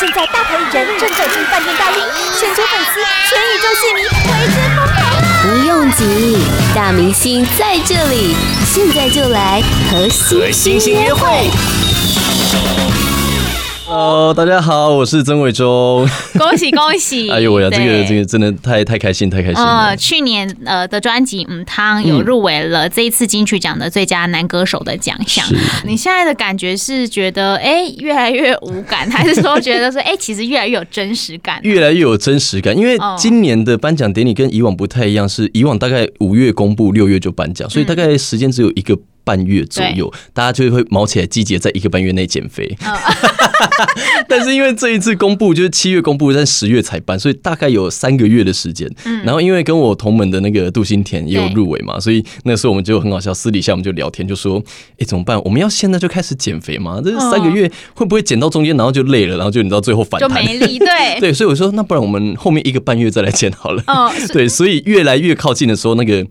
现在大牌艺人正走进饭店大厅，全球粉丝、全宇宙戏迷为之疯狂。不用急，大明星在这里，现在就来和星星约会。Hello，大家好，我是曾伟忠。恭 喜恭喜！哎呦喂呀，这个这个真的太太开心，太开心了。呃，去年呃的专辑《嗯汤》有入围了这一次金曲奖的最佳男歌手的奖项。嗯、你现在的感觉是觉得哎越来越无感，还是说觉得说哎其实越来越有真实感？越来越有真实感，因为今年的颁奖典礼跟以往不太一样，是以往大概五月公布，六月就颁奖，所以大概时间只有一个。半月左右，大家就会卯起来，集结在一个半月内减肥。但是因为这一次公布就是七月公布，但十月才办，所以大概有三个月的时间。然后因为跟我同门的那个杜新田也有入围嘛，所以那时候我们就很好笑，私底下我们就聊天，就说：“哎，怎么办？我们要现在就开始减肥吗？这三个月会不会减到中间，然后就累了，然后就你知道最后反弹就没力？对 对，所以我说，那不然我们后面一个半月再来减好了。对，所以越来越靠近的时候，那个。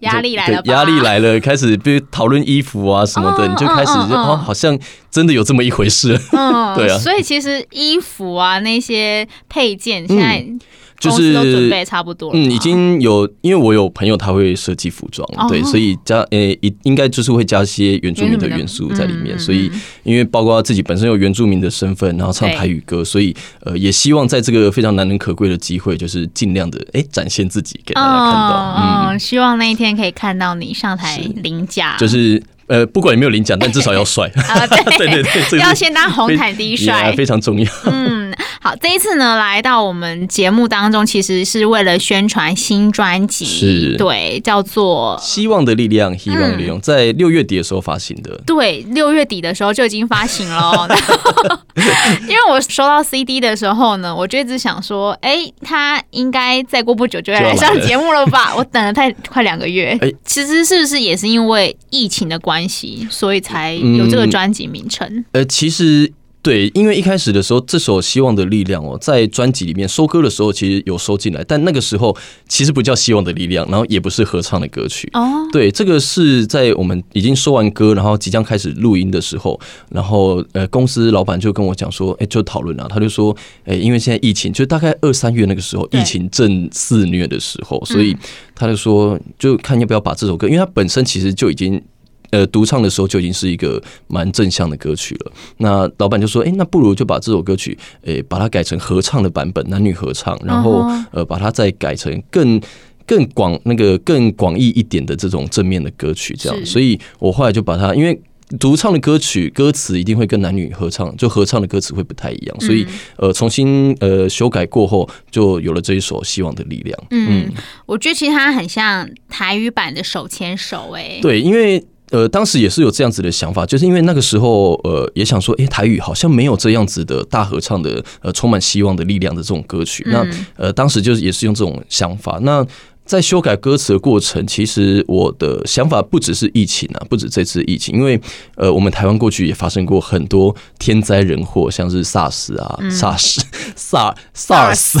压力来了，压力来了，开始比如讨论衣服啊什么的，你就开始就哦，好像真的有这么一回事。嗯，对啊。所以其实衣服啊那些配件现在。就是准备差不多了，嗯，已经有，因为我有朋友他会设计服装，哦、对，所以加呃，应应该就是会加一些原住民的元素在里面，所以因为包括自己本身有原住民的身份，然后唱台语歌，所以呃，也希望在这个非常难能可贵的机会，就是尽量的哎展现自己给大家看到，嗯，希望那一天可以看到你上台领奖，就是。呃，不管有没有领奖，但至少要帅。啊，对。对 对，要先当红毯第一帅，非常重要。嗯，好，这一次呢，来到我们节目当中，其实是为了宣传新专辑，是，对，叫做《希望的力量》，希望的力量，在六月底的时候发行的。对，六月底的时候就已经发行了。因为我收到 CD 的时候呢，我就一直想说，哎，他应该再过不久就要来上节目了吧？我等了太快两个月。哎，其实是不是也是因为疫情的关系？所以才有这个专辑名称。嗯。呃，其实对，因为一开始的时候，这首《希望的力量》哦，在专辑里面收歌的时候，其实有收进来，但那个时候其实不叫《希望的力量》，然后也不是合唱的歌曲。哦，对，这个是在我们已经收完歌，然后即将开始录音的时候，然后呃，公司老板就跟我讲说，哎，就讨论啊，他就说，哎，因为现在疫情，就大概二三月那个时候，疫情正肆虐的时候，所以他就说，就看要不要把这首歌，因为它本身其实就已经。呃，独唱的时候就已经是一个蛮正向的歌曲了。那老板就说：“哎，那不如就把这首歌曲，诶，把它改成合唱的版本，男女合唱，然后呃，把它再改成更更广那个更广义一点的这种正面的歌曲，这样。所以我后来就把它，因为独唱的歌曲歌词一定会跟男女合唱，就合唱的歌词会不太一样，所以呃，重新呃修改过后，就有了这一首《希望的力量》。嗯，我觉得其实它很像台语版的手牵手，哎，对，因为。呃，当时也是有这样子的想法，就是因为那个时候，呃，也想说，哎、欸，台语好像没有这样子的大合唱的，呃，充满希望的力量的这种歌曲。那，呃，当时就是也是用这种想法。那。在修改歌词的过程，其实我的想法不只是疫情啊，不止这次疫情，因为呃，我们台湾过去也发生过很多天灾人祸，像是 SARS 啊、SARS、SARS、SARS，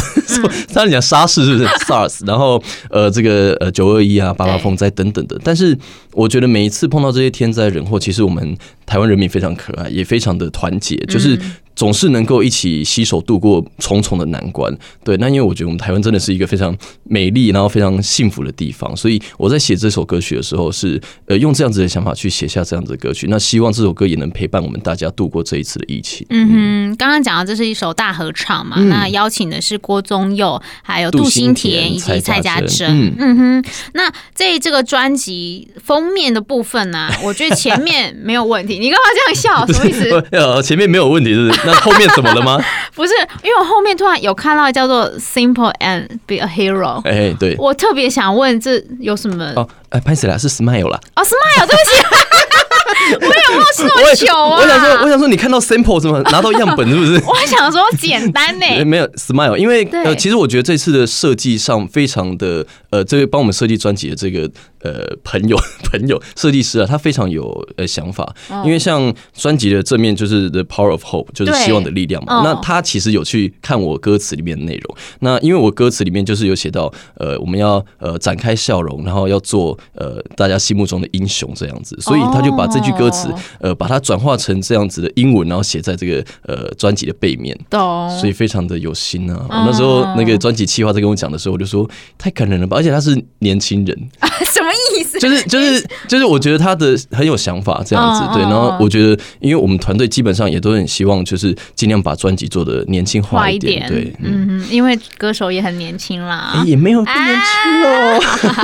他讲沙士是不是 SARS？然后呃，这个呃九二一啊、八八风灾等等的。但是我觉得每一次碰到这些天灾人祸，其实我们台湾人民非常可爱，也非常的团结，就是。总是能够一起携手度过重重的难关，对。那因为我觉得我们台湾真的是一个非常美丽，然后非常幸福的地方，所以我在写这首歌曲的时候是呃用这样子的想法去写下这样子的歌曲。那希望这首歌也能陪伴我们大家度过这一次的疫情。嗯哼，刚刚讲到这是一首大合唱嘛，嗯、那邀请的是郭宗佑，还有杜新田以及蔡家珍。嗯，嗯哼，那在这个专辑封面的部分呢、啊，我觉得前面没有问题。你干嘛这样笑？什么意思？呃，前面没有问题是不是？那后面怎么了吗？不是，因为我后面突然有看到叫做 “simple and be a hero”。哎，对，我特别想问，这有什么？哦，哎，拍谁了？是 smile 啦。哦，smile，对不起。我有没有这么久啊？我想说，我想说，你看到 sample 怎么拿到样本是不是？我还想说简单呢。没有 smile，因为呃，其实我觉得这次的设计上非常的呃，这位帮我们设计专辑的这个呃朋友 朋友设计师啊，他非常有呃想法。因为像专辑的正面就是 The Power of Hope，就是希望的力量嘛。那他其实有去看我歌词里面的内容。那因为我歌词里面就是有写到呃，我们要呃展开笑容，然后要做呃大家心目中的英雄这样子，所以他就把这句。歌词，呃，把它转化成这样子的英文，然后写在这个呃专辑的背面。懂，所以非常的有心啊！我那时候那个专辑企划在跟我讲的时候，我就说太感人了吧！而且他是年轻人，什么意思？就是就是就是，我觉得他的很有想法这样子。对，然后我觉得，因为我们团队基本上也都很希望，就是尽量把专辑做的年轻化一点。对，嗯，因为歌手也很年轻啦，也没有不年轻哦。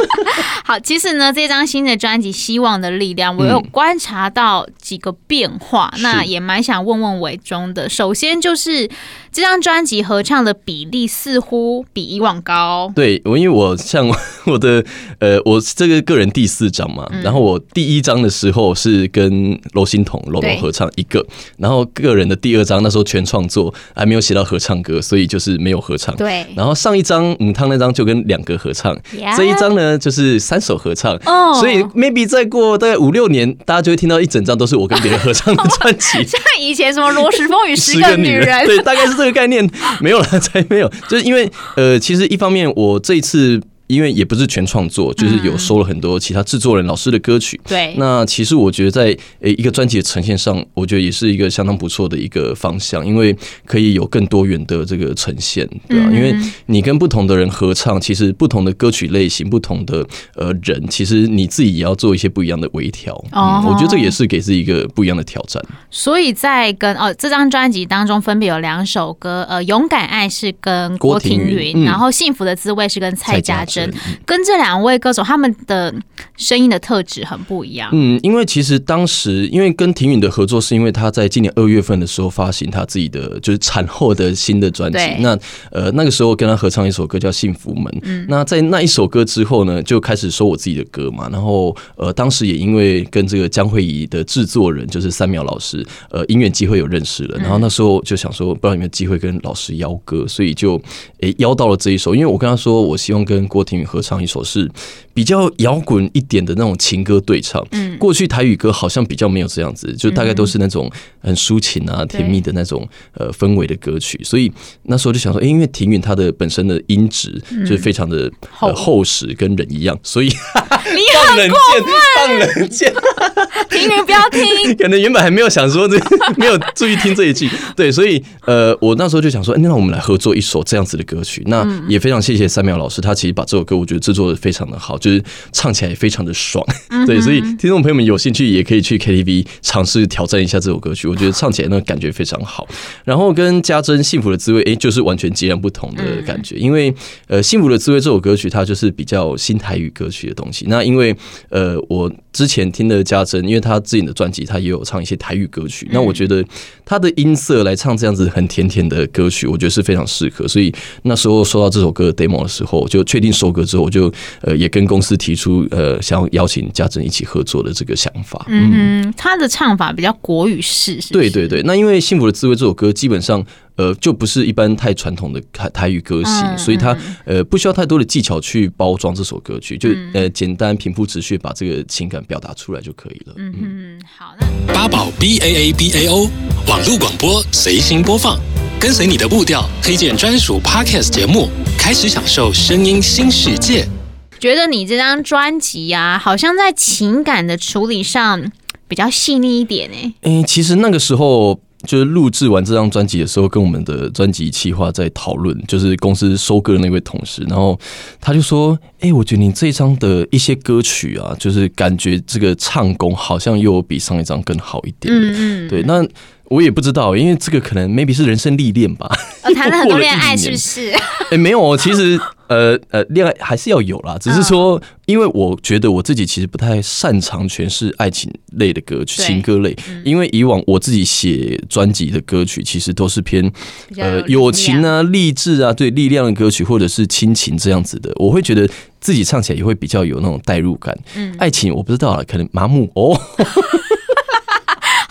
好，其实呢，这张新的专辑《希望的力量》，我有观察到几个变化，那也蛮想问问伟忠的。首先就是。这张专辑合唱的比例似乎比以往高。对，我因为我像 我的呃，我这个个人第四张嘛，嗯、然后我第一张的时候是跟罗欣彤罗罗合唱一个，然后个人的第二张那时候全创作还没有写到合唱歌，所以就是没有合唱。对，然后上一张母汤那张就跟两个合唱.这一张呢就是三首合唱。哦，所以 maybe 再过大概五六年，大家就会听到一整张都是我跟别人合唱的专辑，像以前什么罗时风与十个女人，对，大概是。这个概念没有了，才没有，就是因为呃，其实一方面我这一次。因为也不是全创作，就是有收了很多其他制作人老师的歌曲。对，那其实我觉得在呃一个专辑的呈现上，我觉得也是一个相当不错的一个方向，因为可以有更多元的这个呈现，对吧？因为你跟不同的人合唱，其实不同的歌曲类型、不同的呃人，其实你自己也要做一些不一样的微调。嗯，我觉得这也是给自己一个不一样的挑战。所以在跟哦这张专辑当中，分别有两首歌，呃，勇敢爱是跟郭庭云，然后幸福的滋味是跟蔡家珍。跟这两位歌手，他们的声音的特质很不一样。嗯，因为其实当时，因为跟庭允的合作，是因为他在今年二月份的时候发行他自己的就是产后的新的专辑。那呃那个时候跟他合唱一首歌叫《幸福门》。嗯，那在那一首歌之后呢，就开始收我自己的歌嘛。然后呃当时也因为跟这个江慧怡的制作人就是三秒老师，呃音乐机会有认识了。然后那时候就想说，不知道有没有机会跟老师邀歌，所以就诶邀到了这一首。因为我跟他说，我希望跟郭。合唱一首是比较摇滚一点的那种情歌对唱。嗯，过去台语歌好像比较没有这样子，就大概都是那种很抒情啊、甜蜜的那种呃氛围的歌曲。所以那时候就想说，哎，因为庭允她的本身的音质就是非常的厚实，跟人一样，所以 你很过分，放冷箭，庭云不要听。可能原本还没有想说这，没有注意听这一句。对，所以呃，我那时候就想说，哎，那我们来合作一首这样子的歌曲。那也非常谢谢三秒老师，他其实把这首歌。我觉得制作的非常的好，就是唱起来也非常的爽，对，所以听众朋友们有兴趣也可以去 KTV 尝试挑战一下这首歌曲，我觉得唱起来那个感觉非常好。然后跟家珍幸福的滋味，哎，就是完全截然不同的感觉，因为呃，幸福的滋味这首歌曲它就是比较新台语歌曲的东西。那因为呃，我之前听的家珍，因为他自己的专辑他也有唱一些台语歌曲，那我觉得他的音色来唱这样子很甜甜的歌曲，我觉得是非常适合。所以那时候收到这首歌的 demo 的时候，就确定收歌。之后我就呃也跟公司提出呃想要邀请家珍一起合作的这个想法。嗯，他的唱法比较国语式，是是，对对对。那因为《幸福的滋味》这首歌基本上呃就不是一般太传统的台台语歌型，嗯、所以他呃不需要太多的技巧去包装这首歌曲，就呃简单平铺直叙把这个情感表达出来就可以了。嗯嗯，好，那八宝 B A A B A O 网络广播随心播放。跟随你的步调，推荐专属 Podcast 节目，开始享受声音新世界。觉得你这张专辑呀，好像在情感的处理上比较细腻一点呢。诶，其实那个时候就是录制完这张专辑的时候，跟我们的专辑企划在讨论，就是公司收割的那位同事，然后他就说：“诶，我觉得你这一张的一些歌曲啊，就是感觉这个唱功好像又比上一张更好一点。”嗯嗯，对，那。我也不知道，因为这个可能 maybe 是人生历练吧。我谈了很多 恋爱，是不是？哎、欸，没有，其实呃呃，恋爱还是要有啦。只是说，因为我觉得我自己其实不太擅长诠释爱情类的歌曲、情歌类。因为以往我自己写专辑的歌曲，其实都是偏呃友情啊、励志啊、对力量的歌曲，或者是亲情这样子的。我会觉得自己唱起来也会比较有那种代入感。嗯，爱情我不知道了，可能麻木哦。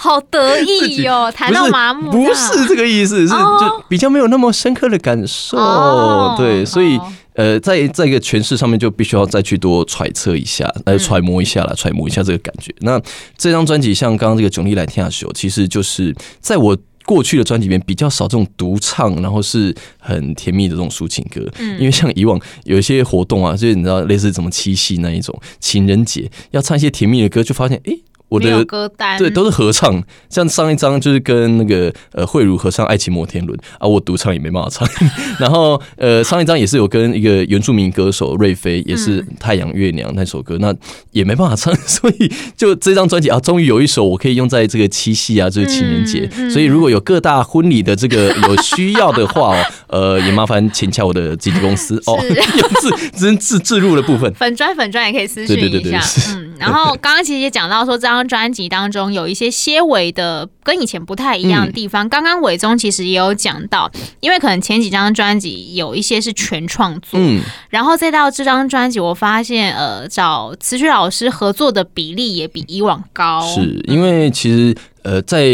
好得意哟，谈到麻木，不是这个意思，是就比较没有那么深刻的感受。哦、对，所以呃，在在一个诠释上面就必须要再去多揣测一下，来揣摩一下了揣摩一下这个感觉。那这张专辑像刚刚这个《囧力来听下秀》，其实就是在我过去的专辑里面比较少这种独唱，然后是很甜蜜的这种抒情歌。嗯，因为像以往有一些活动啊，就是你知道类似什么七夕那一种情人节，要唱一些甜蜜的歌，就发现哎。诶我的歌单对都是合唱，像上一张就是跟那个呃慧茹合唱《爱情摩天轮》啊，我独唱也没办法唱。然后呃上一张也是有跟一个原住民歌手瑞飞，也是《太阳月亮》那首歌，那也没办法唱。所以就这张专辑啊，终于有一首我可以用在这个七夕啊，这个情人节。所以如果有各大婚礼的这个有需要的话哦，呃也麻烦请洽我的经纪公司哦，有自自自置入的部分，粉砖粉砖也可以私讯一下。嗯，然后刚刚其实也讲到说这张。专辑当中有一些些微的跟以前不太一样的地方。刚刚伟宗其实也有讲到，因为可能前几张专辑有一些是全创作，嗯，然后再到这张专辑，我发现呃，找词曲老师合作的比例也比以往高。是因为其实呃，在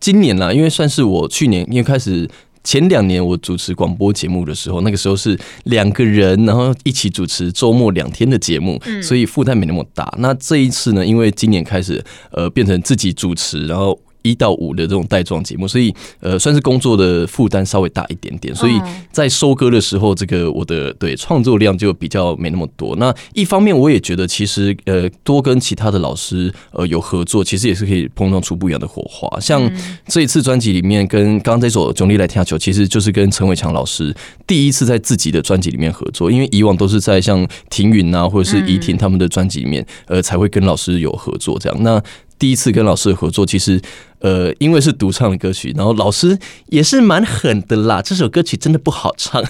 今年啦，因为算是我去年因为开始。前两年我主持广播节目的时候，那个时候是两个人，然后一起主持周末两天的节目，所以负担没那么大。那这一次呢，因为今年开始，呃，变成自己主持，然后。一到五的这种带状节目，所以呃，算是工作的负担稍微大一点点，所以在收割的时候，这个我的对创作量就比较没那么多。那一方面，我也觉得其实呃，多跟其他的老师呃有合作，其实也是可以碰撞出不一样的火花。像这一次专辑里面，跟刚刚这首《囧力来听球》，其实就是跟陈伟强老师第一次在自己的专辑里面合作，因为以往都是在像庭云啊，或者是怡婷他们的专辑里面，呃，才会跟老师有合作这样。那第一次跟老师合作，其实。呃，因为是独唱的歌曲，然后老师也是蛮狠的啦。这首歌曲真的不好唱，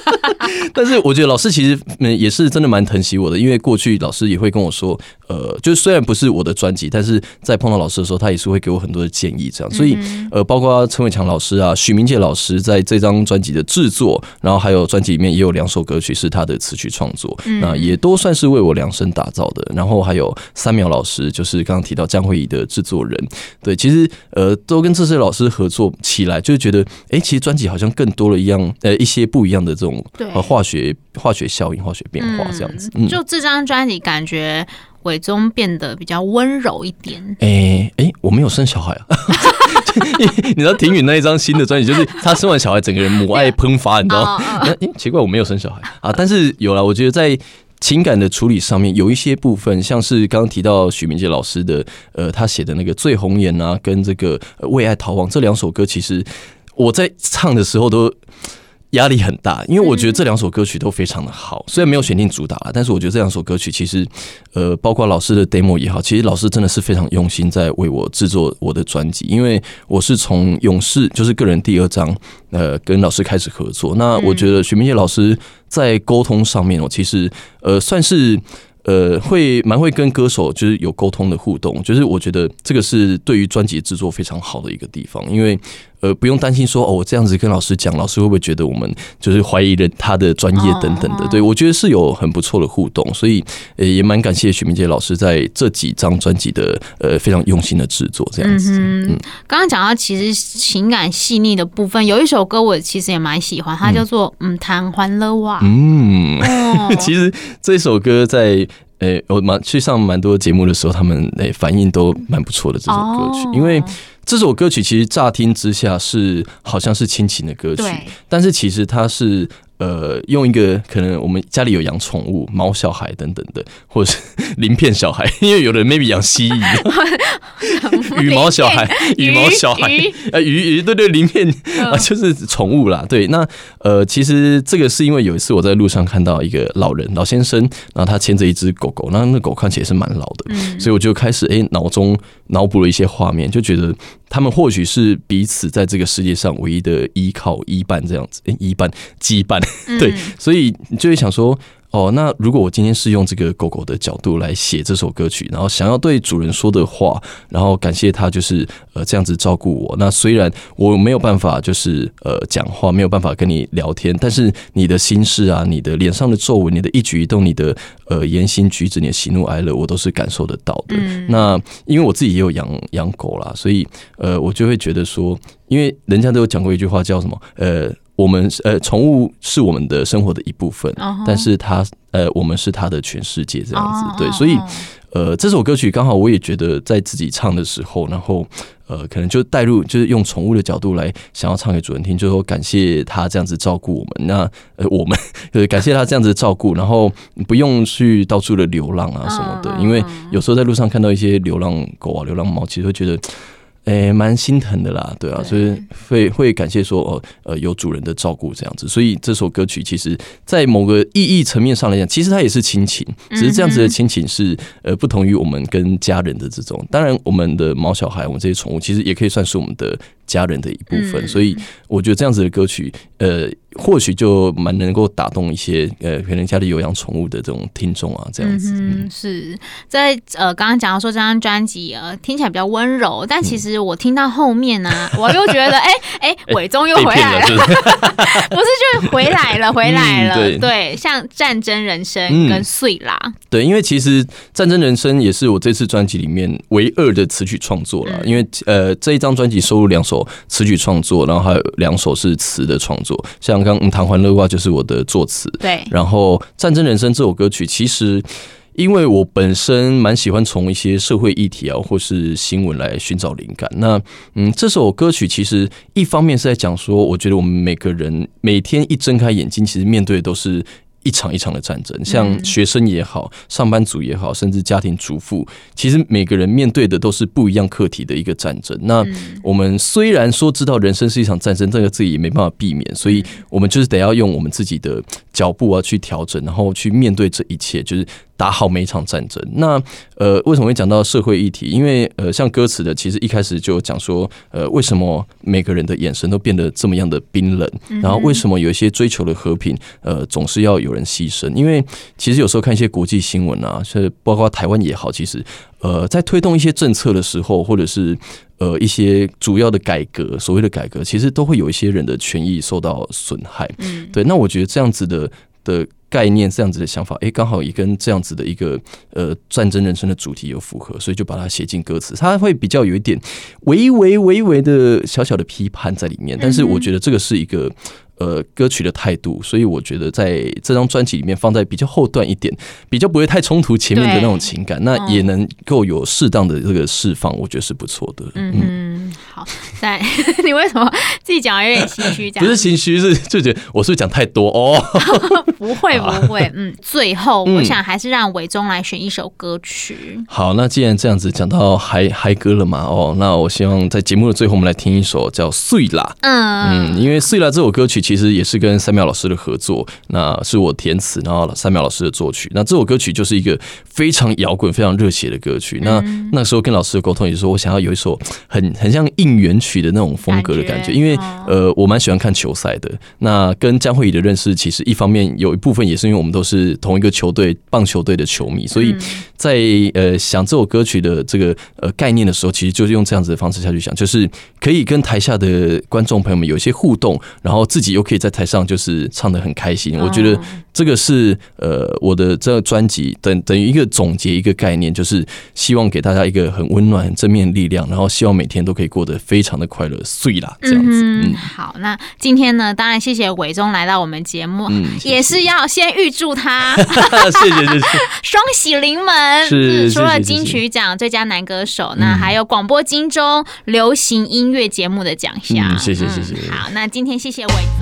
但是我觉得老师其实嗯也是真的蛮疼惜我的，因为过去老师也会跟我说，呃，就是虽然不是我的专辑，但是在碰到老师的时候，他也是会给我很多的建议，这样。所以呃，包括陈伟强老师啊、许明杰老师在这张专辑的制作，然后还有专辑里面也有两首歌曲是他的词曲创作，那也都算是为我量身打造的。然后还有三苗老师，就是刚刚提到江慧仪的制作人，对，其实。呃，都跟这些老师合作起来，就觉得，哎、欸，其实专辑好像更多了一样，呃，一些不一样的这种呃化学化学效应、化学变化这样子。嗯，就这张专辑，感觉伟宗变得比较温柔一点。哎哎、欸欸，我没有生小孩啊！你知道庭宇那一张新的专辑，就是他生完小孩，整个人母爱喷发，你知道吗？哎、欸，奇怪，我没有生小孩啊，但是有了，我觉得在。情感的处理上面有一些部分，像是刚刚提到许明杰老师的，呃，他写的那个《醉红颜》啊，跟这个《为爱逃亡》这两首歌，其实我在唱的时候都。压力很大，因为我觉得这两首歌曲都非常的好，虽然没有选定主打，但是我觉得这两首歌曲其实，呃，包括老师的 demo 也好，其实老师真的是非常用心在为我制作我的专辑，因为我是从勇士就是个人第二张，呃，跟老师开始合作，那我觉得许明杰老师在沟通上面，我其实呃算是。呃，会蛮会跟歌手就是有沟通的互动，就是我觉得这个是对于专辑制作非常好的一个地方，因为呃不用担心说哦，我这样子跟老师讲，老师会不会觉得我们就是怀疑了他的专业等等的？对，我觉得是有很不错的互动，所以呃也蛮感谢许明杰老师在这几张专辑的呃非常用心的制作这样子。嗯，刚刚讲到其实情感细腻的部分，有一首歌我其实也蛮喜欢，它叫做《嗯谈欢乐哇》。嗯，其实这首歌在。诶、欸，我蛮去上蛮多节目的时候，他们诶、欸、反应都蛮不错的这首歌曲，因为这首歌曲其实乍听之下是好像是亲情的歌曲，但是其实它是。呃，用一个可能我们家里有养宠物，猫小孩等等的，或者是 鳞片小孩，因为有人 maybe 养蜥蜴，羽毛小孩，羽毛小孩，呃，鱼鱼，对对，鳞片啊，就是宠物啦。对，那呃，其实这个是因为有一次我在路上看到一个老人老先生，然后他牵着一只狗狗，那那狗看起来是蛮老的，所以我就开始哎脑中脑补了一些画面，就觉得。他们或许是彼此在这个世界上唯一的依靠、依伴这样子，依伴、羁绊，对，所以你就会想说。哦，那如果我今天是用这个狗狗的角度来写这首歌曲，然后想要对主人说的话，然后感谢他就是呃这样子照顾我。那虽然我没有办法就是呃讲话，没有办法跟你聊天，但是你的心事啊，你的脸上的皱纹，你的一举一动，你的呃言行举止，你的喜怒哀乐，我都是感受得到的。嗯、那因为我自己也有养养狗啦，所以呃我就会觉得说，因为人家都有讲过一句话叫什么呃。我们呃，宠物是我们的生活的一部分，但是它呃，我们是它的全世界这样子，对，所以呃，这首歌曲刚好我也觉得在自己唱的时候，然后呃，可能就带入，就是用宠物的角度来想要唱给主人听，就是说感谢他这样子照顾我们。那呃，我们呃 感谢他这样子照顾，然后不用去到处的流浪啊什么的，因为有时候在路上看到一些流浪狗啊、流浪猫，其实会觉得。诶，蛮心疼的啦，对啊，所以会会感谢说哦，呃，有主人的照顾这样子，所以这首歌曲其实，在某个意义层面上来讲，其实它也是亲情，只是这样子的亲情是呃不同于我们跟家人的这种。当然，我们的毛小孩，我们这些宠物，其实也可以算是我们的。家人的一部分，所以我觉得这样子的歌曲，呃，或许就蛮能够打动一些呃，可能家里有养宠物的这种听众啊，这样子。嗯，是。在呃，刚刚讲到说这张专辑呃听起来比较温柔，但其实我听到后面呢、啊，我又觉得哎哎，伟忠又回来了，是 不是，就是回来了，回来了，嗯、对，对，像战争人生跟碎啦、嗯，对，因为其实战争人生也是我这次专辑里面唯二的词曲创作了，因为呃这一张专辑收录两首。词曲创作，然后还有两首是词的创作，像刚刚《糖欢乐挂》就是我的作词，对。然后《战争人生》这首歌曲，其实因为我本身蛮喜欢从一些社会议题啊，或是新闻来寻找灵感。那嗯，这首歌曲其实一方面是在讲说，我觉得我们每个人每天一睁开眼睛，其实面对的都是。一场一场的战争，像学生也好，上班族也好，甚至家庭主妇，其实每个人面对的都是不一样课题的一个战争。那我们虽然说知道人生是一场战争，这个自己也没办法避免，所以我们就是得要用我们自己的脚步啊去调整，然后去面对这一切，就是。打好每一场战争。那呃，为什么会讲到社会议题？因为呃，像歌词的，其实一开始就讲说，呃，为什么每个人的眼神都变得这么样的冰冷？然后为什么有一些追求的和平，呃，总是要有人牺牲？因为其实有时候看一些国际新闻啊，是包括台湾也好，其实呃，在推动一些政策的时候，或者是呃一些主要的改革，所谓的改革，其实都会有一些人的权益受到损害。嗯，对。那我觉得这样子的的。概念这样子的想法，哎，刚好也跟这样子的一个呃战争人生的主题有符合，所以就把它写进歌词。它会比较有一点微微微微的小小的批判在里面，但是我觉得这个是一个。呃，歌曲的态度，所以我觉得在这张专辑里面放在比较后段一点，比较不会太冲突前面的那种情感，那也能够有适当的这个释放，我觉得是不错的。嗯，嗯好，在 你为什么自己讲有点心虚？不是心虚，是就觉得我是不是讲太多哦？不会 不会，嗯，最后我想还是让伟忠来选一首歌曲。嗯、好，那既然这样子讲到嗨嗨歌了嘛，哦，那我希望在节目的最后，我们来听一首叫《碎啦》。嗯嗯，因为《碎啦》这首歌曲。其实也是跟三苗老师的合作，那是我填词，然后三苗老师的作曲。那这首歌曲就是一个非常摇滚、非常热血的歌曲。那那时候跟老师的沟通也是说，我想要有一首很很像应援曲的那种风格的感觉，因为呃，我蛮喜欢看球赛的。那跟江慧怡的认识，其实一方面有一部分也是因为我们都是同一个球队棒球队的球迷，所以在呃想这首歌曲的这个呃概念的时候，其实就是用这样子的方式下去想，就是可以跟台下的观众朋友们有一些互动，然后自己。又可以在台上就是唱的很开心，我觉得这个是呃我的这个专辑等等于一个总结一个概念，就是希望给大家一个很温暖、很正面力量，然后希望每天都可以过得非常的快乐，碎啦这样子。嗯，好，那今天呢，当然谢谢伟忠来到我们节目，嗯，也是要先预祝他，谢谢谢谢，双喜临门，是除了金曲奖最佳男歌手，那还有广播金钟流行音乐节目的奖项，谢谢谢谢。好，那今天谢谢伟忠。